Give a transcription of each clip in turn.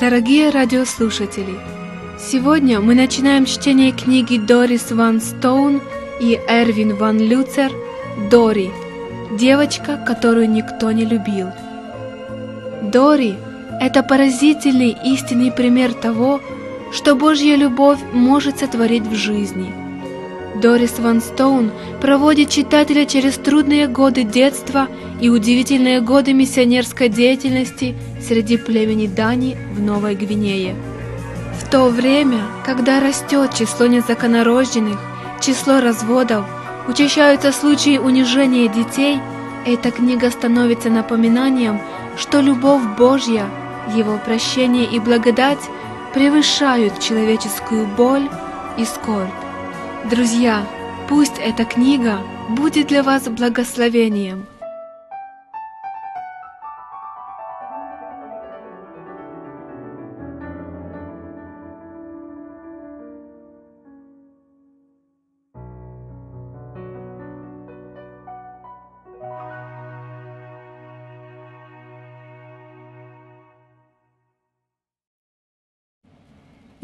Дорогие радиослушатели, сегодня мы начинаем чтение книги Дорис Ван Стоун и Эрвин Ван Люцер «Дори. Девочка, которую никто не любил». Дори – это поразительный истинный пример того, что Божья любовь может сотворить в жизни. Дорис Ван Стоун проводит читателя через трудные годы детства и удивительные годы миссионерской деятельности среди племени Дани в Новой Гвинее. В то время, когда растет число незаконорожденных, число разводов, учащаются случаи унижения детей, эта книга становится напоминанием, что любовь Божья, Его прощение и благодать превышают человеческую боль и скорбь. Друзья, пусть эта книга будет для вас благословением.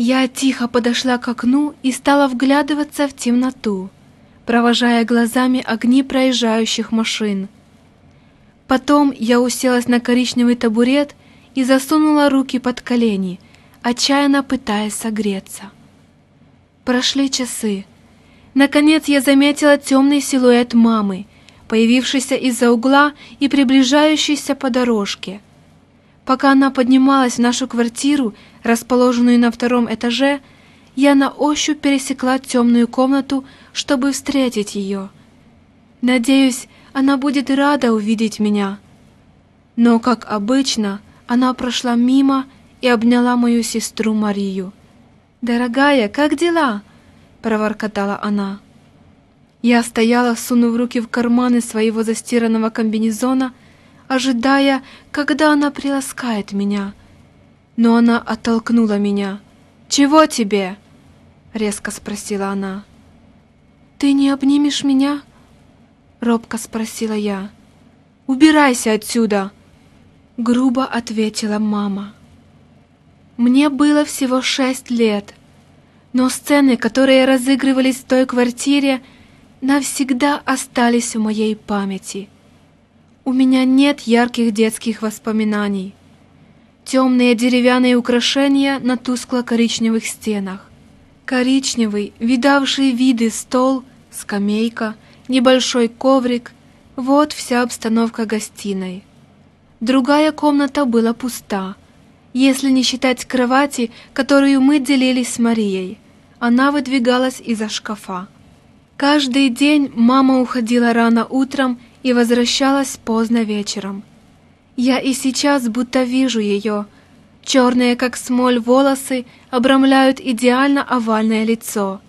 Я тихо подошла к окну и стала вглядываться в темноту, провожая глазами огни проезжающих машин. Потом я уселась на коричневый табурет и засунула руки под колени, отчаянно пытаясь согреться. Прошли часы. Наконец я заметила темный силуэт мамы, появившийся из-за угла и приближающийся по дорожке. Пока она поднималась в нашу квартиру, расположенную на втором этаже, я на ощупь пересекла темную комнату, чтобы встретить ее. Надеюсь, она будет рада увидеть меня. Но, как обычно, она прошла мимо и обняла мою сестру Марию. «Дорогая, как дела?» — проворкотала она. Я стояла, сунув руки в карманы своего застиранного комбинезона, ожидая, когда она приласкает меня — но она оттолкнула меня. «Чего тебе?» — резко спросила она. «Ты не обнимешь меня?» — робко спросила я. «Убирайся отсюда!» — грубо ответила мама. Мне было всего шесть лет, но сцены, которые разыгрывались в той квартире, навсегда остались в моей памяти. У меня нет ярких детских воспоминаний темные деревянные украшения на тускло-коричневых стенах. Коричневый, видавший виды стол, скамейка, небольшой коврик — вот вся обстановка гостиной. Другая комната была пуста, если не считать кровати, которую мы делились с Марией. Она выдвигалась из-за шкафа. Каждый день мама уходила рано утром и возвращалась поздно вечером — я и сейчас будто вижу ее. Черные, как смоль, волосы обрамляют идеально овальное лицо.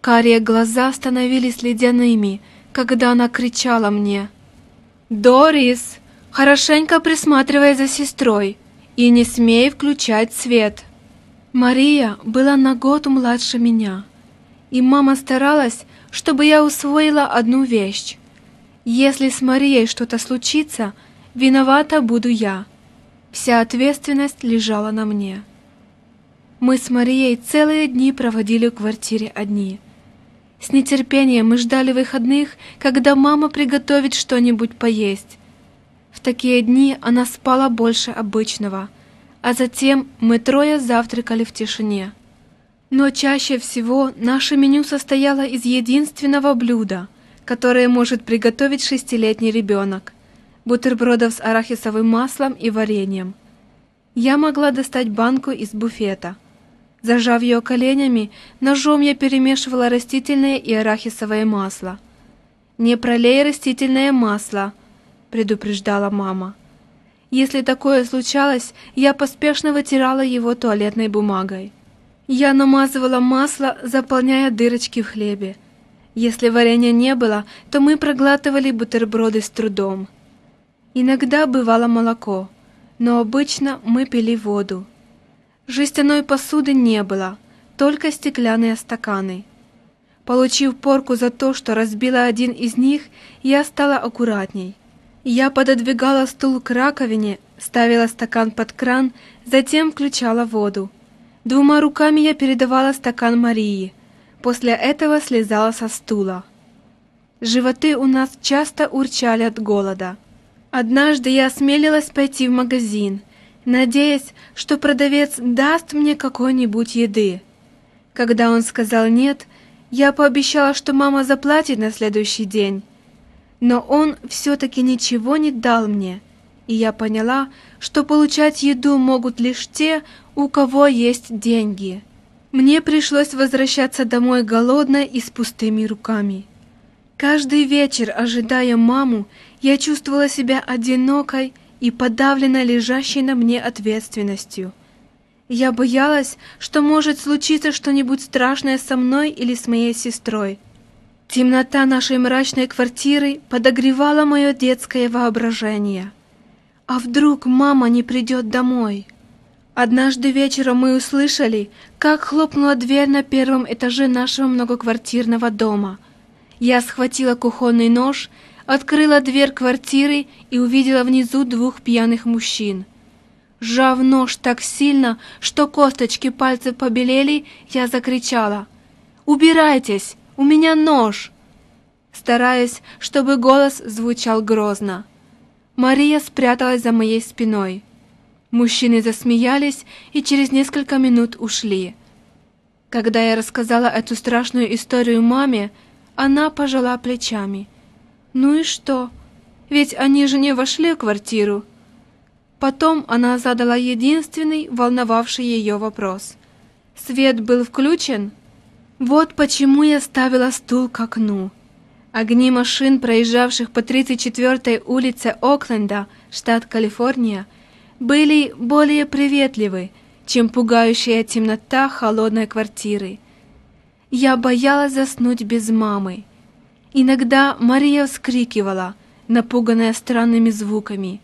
Карие глаза становились ледяными, когда она кричала мне. «Дорис, хорошенько присматривай за сестрой и не смей включать свет». Мария была на год младше меня, и мама старалась, чтобы я усвоила одну вещь. Если с Марией что-то случится — Виновата буду я. Вся ответственность лежала на мне. Мы с Марией целые дни проводили в квартире одни. С нетерпением мы ждали выходных, когда мама приготовит что-нибудь поесть. В такие дни она спала больше обычного, а затем мы трое завтракали в тишине. Но чаще всего наше меню состояло из единственного блюда, которое может приготовить шестилетний ребенок – бутербродов с арахисовым маслом и вареньем. Я могла достать банку из буфета. Зажав ее коленями, ножом я перемешивала растительное и арахисовое масло. «Не пролей растительное масло», — предупреждала мама. Если такое случалось, я поспешно вытирала его туалетной бумагой. Я намазывала масло, заполняя дырочки в хлебе. Если варенья не было, то мы проглатывали бутерброды с трудом. Иногда бывало молоко, но обычно мы пили воду. Жестяной посуды не было, только стеклянные стаканы. Получив порку за то, что разбила один из них, я стала аккуратней. Я пододвигала стул к раковине, ставила стакан под кран, затем включала воду. Двумя руками я передавала стакан Марии. После этого слезала со стула. Животы у нас часто урчали от голода. Однажды я осмелилась пойти в магазин, надеясь, что продавец даст мне какой-нибудь еды. Когда он сказал «нет», я пообещала, что мама заплатит на следующий день. Но он все-таки ничего не дал мне, и я поняла, что получать еду могут лишь те, у кого есть деньги. Мне пришлось возвращаться домой голодной и с пустыми руками. Каждый вечер, ожидая маму, я чувствовала себя одинокой и подавлена лежащей на мне ответственностью. Я боялась, что может случиться что-нибудь страшное со мной или с моей сестрой. Темнота нашей мрачной квартиры подогревала мое детское воображение. А вдруг мама не придет домой? Однажды вечером мы услышали, как хлопнула дверь на первом этаже нашего многоквартирного дома — я схватила кухонный нож, открыла дверь квартиры и увидела внизу двух пьяных мужчин. Сжав нож так сильно, что косточки пальцев побелели, я закричала «Убирайтесь! У меня нож!» стараясь, чтобы голос звучал грозно. Мария спряталась за моей спиной. Мужчины засмеялись и через несколько минут ушли. Когда я рассказала эту страшную историю маме, она пожала плечами. «Ну и что? Ведь они же не вошли в квартиру». Потом она задала единственный, волновавший ее вопрос. «Свет был включен?» Вот почему я ставила стул к окну. Огни машин, проезжавших по 34-й улице Окленда, штат Калифорния, были более приветливы, чем пугающая темнота холодной квартиры. Я боялась заснуть без мамы. Иногда Мария вскрикивала, напуганная странными звуками.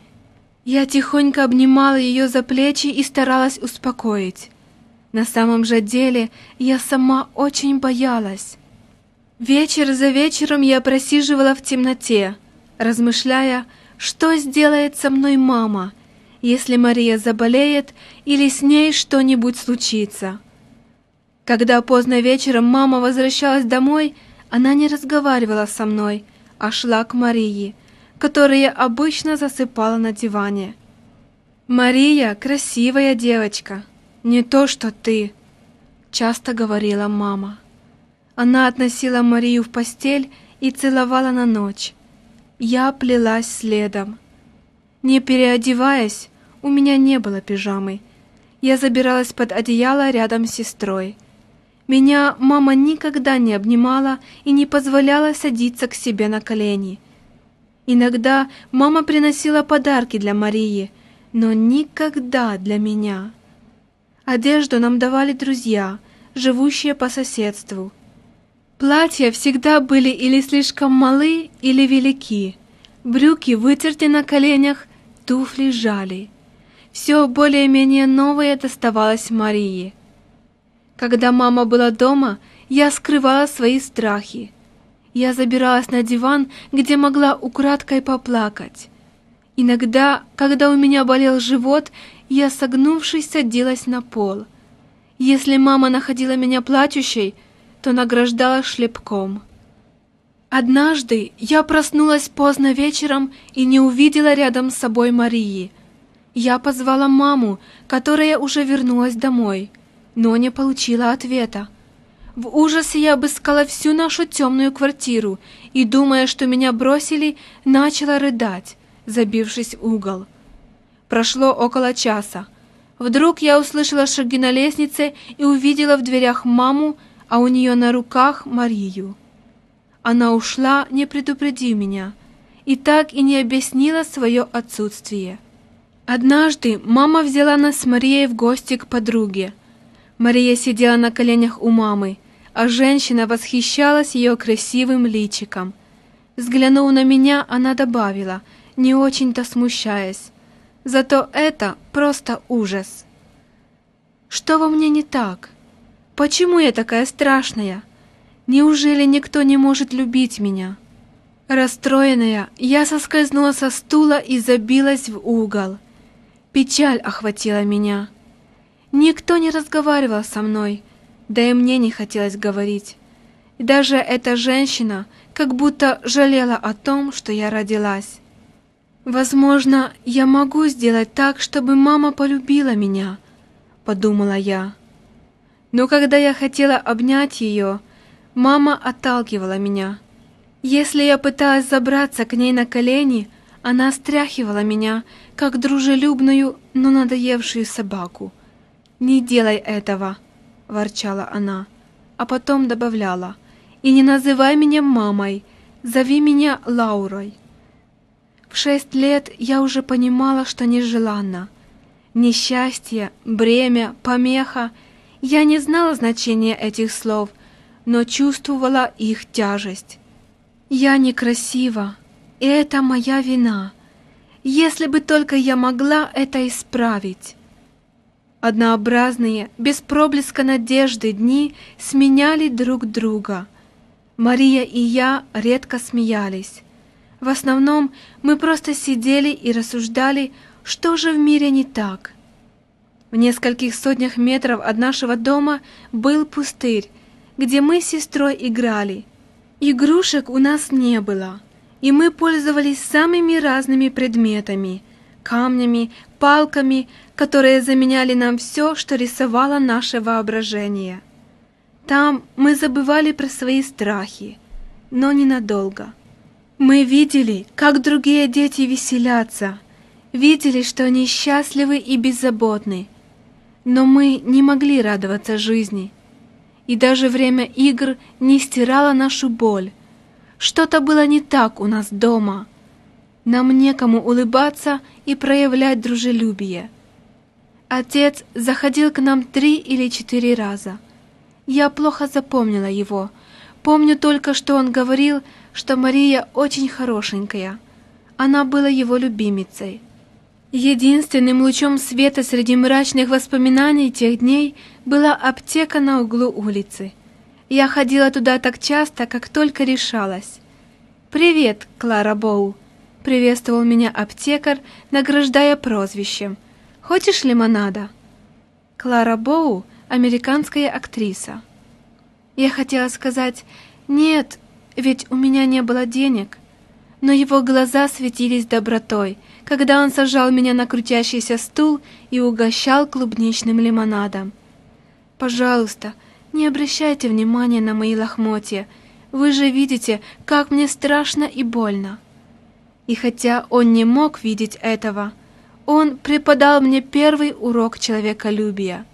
Я тихонько обнимала ее за плечи и старалась успокоить. На самом же деле я сама очень боялась. Вечер за вечером я просиживала в темноте, размышляя, что сделает со мной мама, если Мария заболеет или с ней что-нибудь случится. Когда поздно вечером мама возвращалась домой, она не разговаривала со мной, а шла к Марии, которая обычно засыпала на диване. «Мария — красивая девочка, не то что ты», — часто говорила мама. Она относила Марию в постель и целовала на ночь. Я плелась следом. Не переодеваясь, у меня не было пижамы. Я забиралась под одеяло рядом с сестрой — меня мама никогда не обнимала и не позволяла садиться к себе на колени. Иногда мама приносила подарки для Марии, но никогда для меня. Одежду нам давали друзья, живущие по соседству. Платья всегда были или слишком малы, или велики. Брюки вытерты на коленях, туфли жали. Все более-менее новое доставалось Марии. Когда мама была дома, я скрывала свои страхи. Я забиралась на диван, где могла украдкой поплакать. Иногда, когда у меня болел живот, я, согнувшись, садилась на пол. Если мама находила меня плачущей, то награждала шлепком. Однажды я проснулась поздно вечером и не увидела рядом с собой Марии. Я позвала маму, которая уже вернулась домой но не получила ответа. В ужасе я обыскала всю нашу темную квартиру и, думая, что меня бросили, начала рыдать, забившись в угол. Прошло около часа. Вдруг я услышала шаги на лестнице и увидела в дверях маму, а у нее на руках Марию. Она ушла, не предупредив меня, и так и не объяснила свое отсутствие. Однажды мама взяла нас с Марией в гости к подруге. Мария сидела на коленях у мамы, а женщина восхищалась ее красивым личиком. Взглянув на меня, она добавила, не очень-то смущаясь. Зато это просто ужас. Что во мне не так? Почему я такая страшная? Неужели никто не может любить меня? Расстроенная, я соскользнула со стула и забилась в угол. Печаль охватила меня. Никто не разговаривал со мной, да и мне не хотелось говорить. Даже эта женщина как будто жалела о том, что я родилась. «Возможно, я могу сделать так, чтобы мама полюбила меня», — подумала я. Но когда я хотела обнять ее, мама отталкивала меня. Если я пыталась забраться к ней на колени, она стряхивала меня, как дружелюбную, но надоевшую собаку. «Не делай этого!» — ворчала она, а потом добавляла. «И не называй меня мамой, зови меня Лаурой». В шесть лет я уже понимала, что нежеланно. Несчастье, бремя, помеха — я не знала значения этих слов, но чувствовала их тяжесть. Я некрасива, и это моя вина. Если бы только я могла это исправить. Однообразные, без проблеска надежды дни сменяли друг друга. Мария и я редко смеялись. В основном мы просто сидели и рассуждали, что же в мире не так. В нескольких сотнях метров от нашего дома был пустырь, где мы с сестрой играли. Игрушек у нас не было, и мы пользовались самыми разными предметами, камнями, палками, которые заменяли нам все, что рисовало наше воображение. Там мы забывали про свои страхи, но ненадолго. Мы видели, как другие дети веселятся, видели, что они счастливы и беззаботны, но мы не могли радоваться жизни — и даже время игр не стирало нашу боль. Что-то было не так у нас дома. Нам некому улыбаться и проявлять дружелюбие. Отец заходил к нам три или четыре раза. Я плохо запомнила его. Помню только, что он говорил, что Мария очень хорошенькая. Она была его любимицей. Единственным лучом света среди мрачных воспоминаний тех дней была аптека на углу улицы. Я ходила туда так часто, как только решалась. «Привет, Клара Боу!» — приветствовал меня аптекарь, награждая прозвищем. «Хочешь лимонада?» Клара Боу — американская актриса. Я хотела сказать «нет», ведь у меня не было денег, но его глаза светились добротой — когда он сажал меня на крутящийся стул и угощал клубничным лимонадом. «Пожалуйста, не обращайте внимания на мои лохмотья. Вы же видите, как мне страшно и больно». И хотя он не мог видеть этого, он преподал мне первый урок человеколюбия.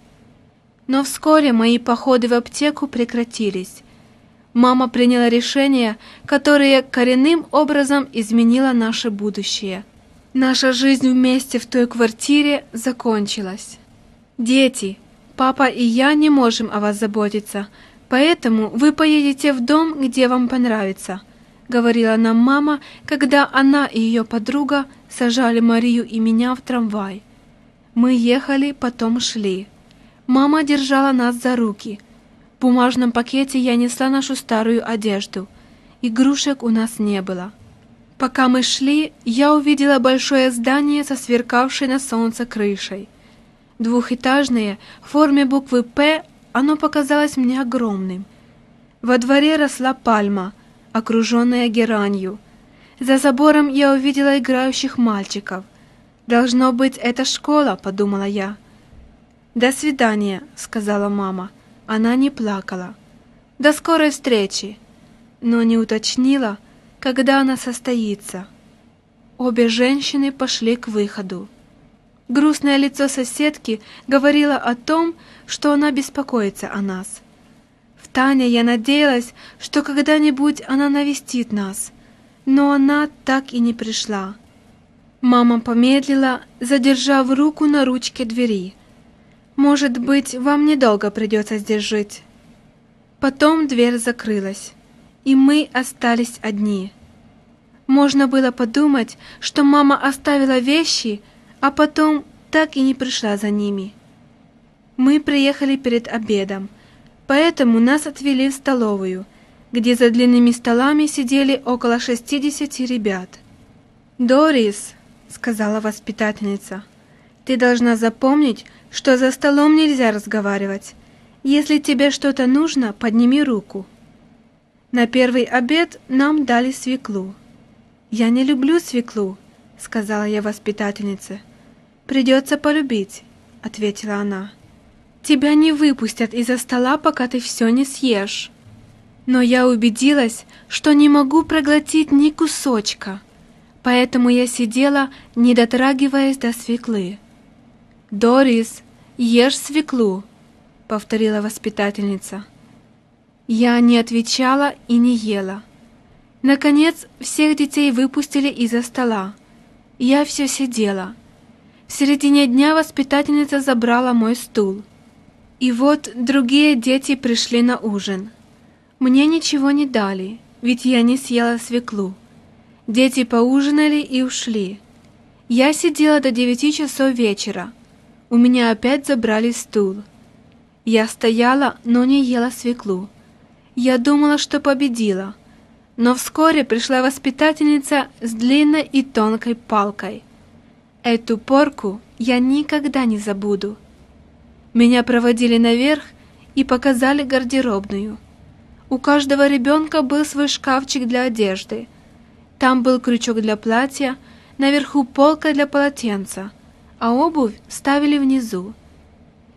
Но вскоре мои походы в аптеку прекратились. Мама приняла решение, которое коренным образом изменило наше будущее – Наша жизнь вместе в той квартире закончилась. Дети, папа и я не можем о вас заботиться, поэтому вы поедете в дом, где вам понравится, говорила нам мама, когда она и ее подруга сажали Марию и меня в трамвай. Мы ехали, потом шли. Мама держала нас за руки. В бумажном пакете я несла нашу старую одежду. Игрушек у нас не было. Пока мы шли, я увидела большое здание со сверкавшей на солнце крышей. Двухэтажное, в форме буквы «П», оно показалось мне огромным. Во дворе росла пальма, окруженная геранью. За забором я увидела играющих мальчиков. «Должно быть, это школа», — подумала я. «До свидания», — сказала мама. Она не плакала. «До скорой встречи», но не уточнила, когда она состоится. Обе женщины пошли к выходу. Грустное лицо соседки говорило о том, что она беспокоится о нас. В Тане я надеялась, что когда-нибудь она навестит нас, но она так и не пришла. Мама помедлила, задержав руку на ручке двери. «Может быть, вам недолго придется здесь жить». Потом дверь закрылась и мы остались одни. Можно было подумать, что мама оставила вещи, а потом так и не пришла за ними. Мы приехали перед обедом, поэтому нас отвели в столовую, где за длинными столами сидели около шестидесяти ребят. «Дорис», — сказала воспитательница, — Ты должна запомнить, что за столом нельзя разговаривать. Если тебе что-то нужно, подними руку. На первый обед нам дали свеклу. Я не люблю свеклу, сказала я воспитательнице. Придется полюбить, ответила она. Тебя не выпустят из-за стола, пока ты все не съешь. Но я убедилась, что не могу проглотить ни кусочка, поэтому я сидела, не дотрагиваясь до свеклы. «Дорис, ешь свеклу», — повторила воспитательница. Я не отвечала и не ела. Наконец, всех детей выпустили из-за стола. Я все сидела. В середине дня воспитательница забрала мой стул. И вот другие дети пришли на ужин. Мне ничего не дали, ведь я не съела свеклу. Дети поужинали и ушли. Я сидела до девяти часов вечера, у меня опять забрали стул. Я стояла, но не ела свеклу. Я думала, что победила. Но вскоре пришла воспитательница с длинной и тонкой палкой. Эту порку я никогда не забуду. Меня проводили наверх и показали гардеробную. У каждого ребенка был свой шкафчик для одежды. Там был крючок для платья, наверху полка для полотенца — а обувь ставили внизу.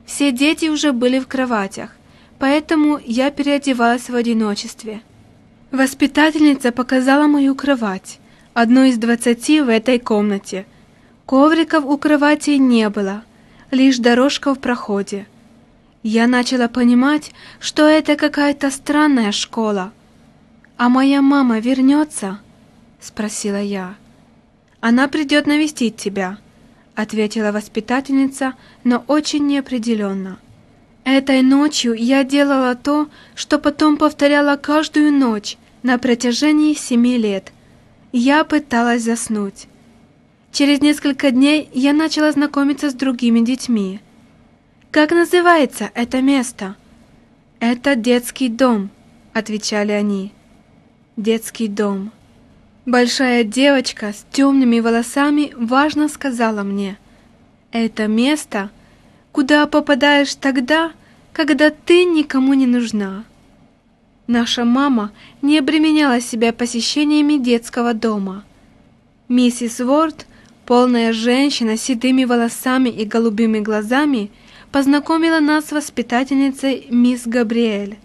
Все дети уже были в кроватях, поэтому я переодевалась в одиночестве. Воспитательница показала мою кровать, одну из двадцати в этой комнате. Ковриков у кровати не было, лишь дорожка в проходе. Я начала понимать, что это какая-то странная школа. «А моя мама вернется?» — спросила я. «Она придет навестить тебя», ответила воспитательница, но очень неопределенно. Этой ночью я делала то, что потом повторяла каждую ночь на протяжении семи лет. Я пыталась заснуть. Через несколько дней я начала знакомиться с другими детьми. «Как называется это место?» «Это детский дом», — отвечали они. «Детский дом». Большая девочка с темными волосами важно сказала мне, «Это место, куда попадаешь тогда, когда ты никому не нужна». Наша мама не обременяла себя посещениями детского дома. Миссис Уорд, полная женщина с седыми волосами и голубыми глазами, познакомила нас с воспитательницей мисс Габриэль.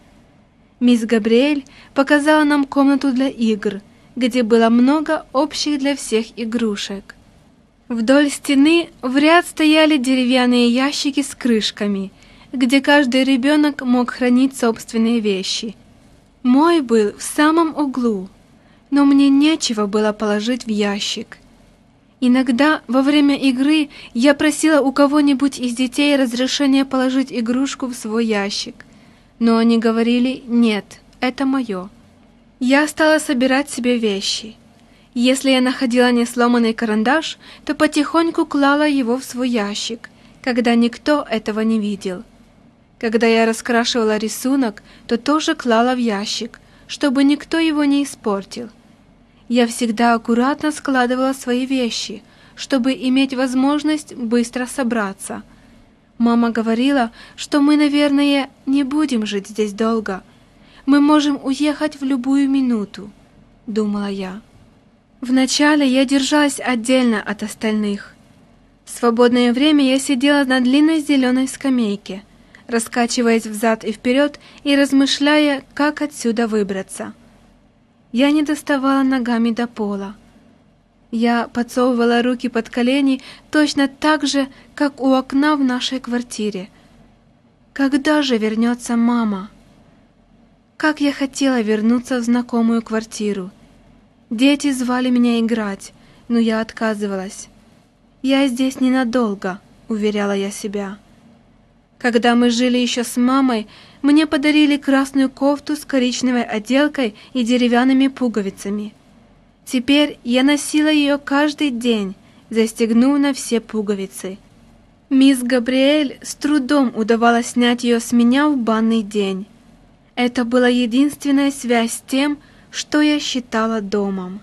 Мисс Габриэль показала нам комнату для игр – где было много общих для всех игрушек. Вдоль стены в ряд стояли деревянные ящики с крышками, где каждый ребенок мог хранить собственные вещи. Мой был в самом углу, но мне нечего было положить в ящик. Иногда во время игры я просила у кого-нибудь из детей разрешения положить игрушку в свой ящик, но они говорили «нет, это мое». Я стала собирать себе вещи. Если я находила несломанный карандаш, то потихоньку клала его в свой ящик, когда никто этого не видел. Когда я раскрашивала рисунок, то тоже клала в ящик, чтобы никто его не испортил. Я всегда аккуратно складывала свои вещи, чтобы иметь возможность быстро собраться. Мама говорила, что мы, наверное, не будем жить здесь долго – мы можем уехать в любую минуту», — думала я. Вначале я держалась отдельно от остальных. В свободное время я сидела на длинной зеленой скамейке, раскачиваясь взад и вперед и размышляя, как отсюда выбраться. Я не доставала ногами до пола. Я подсовывала руки под колени точно так же, как у окна в нашей квартире. Когда же вернется мама?» Как я хотела вернуться в знакомую квартиру. Дети звали меня играть, но я отказывалась. «Я здесь ненадолго», — уверяла я себя. Когда мы жили еще с мамой, мне подарили красную кофту с коричневой отделкой и деревянными пуговицами. Теперь я носила ее каждый день, застегнув на все пуговицы. Мисс Габриэль с трудом удавалось снять ее с меня в банный день. Это была единственная связь с тем, что я считала домом.